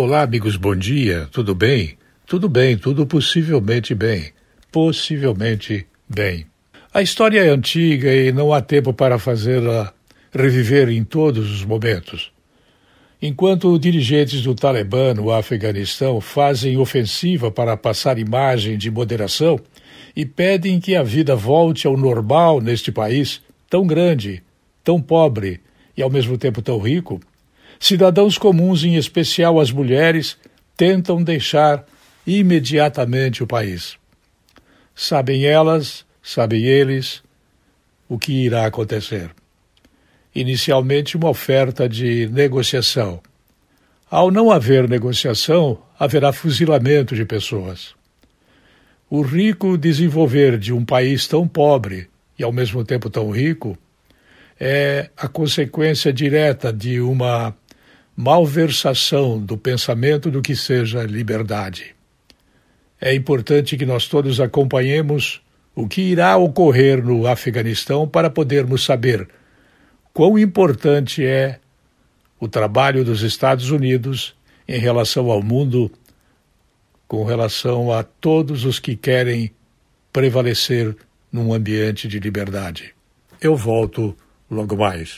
Olá, amigos, bom dia. Tudo bem? Tudo bem, tudo possivelmente bem. Possivelmente bem. A história é antiga e não há tempo para fazê-la reviver em todos os momentos. Enquanto dirigentes do Talibã no Afeganistão fazem ofensiva para passar imagem de moderação e pedem que a vida volte ao normal neste país tão grande, tão pobre e ao mesmo tempo tão rico, Cidadãos comuns, em especial as mulheres, tentam deixar imediatamente o país. Sabem elas, sabem eles, o que irá acontecer. Inicialmente, uma oferta de negociação. Ao não haver negociação, haverá fuzilamento de pessoas. O rico desenvolver de um país tão pobre e ao mesmo tempo tão rico é a consequência direta de uma malversação do pensamento do que seja liberdade. É importante que nós todos acompanhemos o que irá ocorrer no Afeganistão para podermos saber quão importante é o trabalho dos Estados Unidos em relação ao mundo, com relação a todos os que querem prevalecer num ambiente de liberdade. Eu volto logo mais.